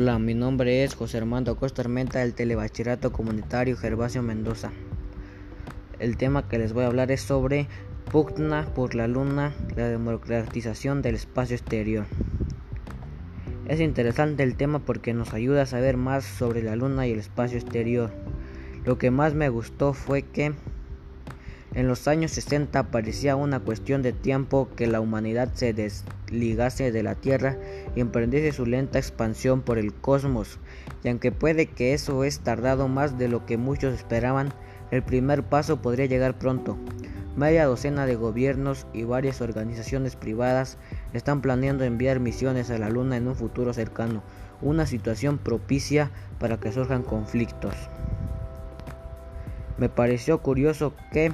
Hola, mi nombre es José Armando Costa Armenta del Telebachillerato Comunitario Gervasio Mendoza. El tema que les voy a hablar es sobre pugna por la luna, la democratización del espacio exterior. Es interesante el tema porque nos ayuda a saber más sobre la luna y el espacio exterior. Lo que más me gustó fue que en los años 60 parecía una cuestión de tiempo que la humanidad se desligase de la Tierra y emprendiese su lenta expansión por el cosmos, y aunque puede que eso es tardado más de lo que muchos esperaban, el primer paso podría llegar pronto. Media docena de gobiernos y varias organizaciones privadas están planeando enviar misiones a la Luna en un futuro cercano, una situación propicia para que surjan conflictos. Me pareció curioso que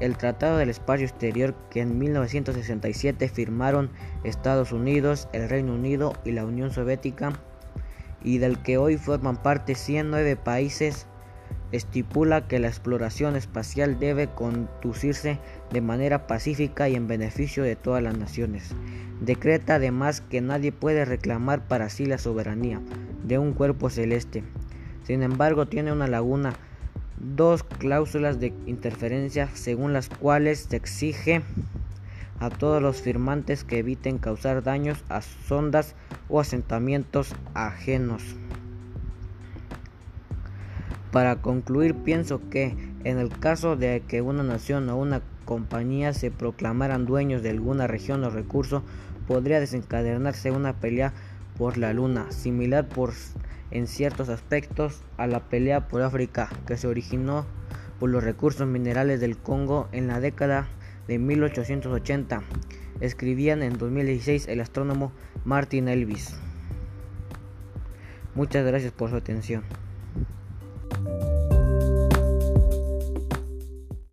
el Tratado del Espacio Exterior que en 1967 firmaron Estados Unidos, el Reino Unido y la Unión Soviética y del que hoy forman parte 109 países, estipula que la exploración espacial debe conducirse de manera pacífica y en beneficio de todas las naciones. Decreta además que nadie puede reclamar para sí la soberanía de un cuerpo celeste. Sin embargo, tiene una laguna dos cláusulas de interferencia según las cuales se exige a todos los firmantes que eviten causar daños a sondas o asentamientos ajenos. Para concluir, pienso que en el caso de que una nación o una compañía se proclamaran dueños de alguna región o recurso, podría desencadenarse una pelea por la luna, similar por en ciertos aspectos a la pelea por África que se originó por los recursos minerales del Congo en la década de 1880, escribían en 2016 el astrónomo Martin Elvis. Muchas gracias por su atención.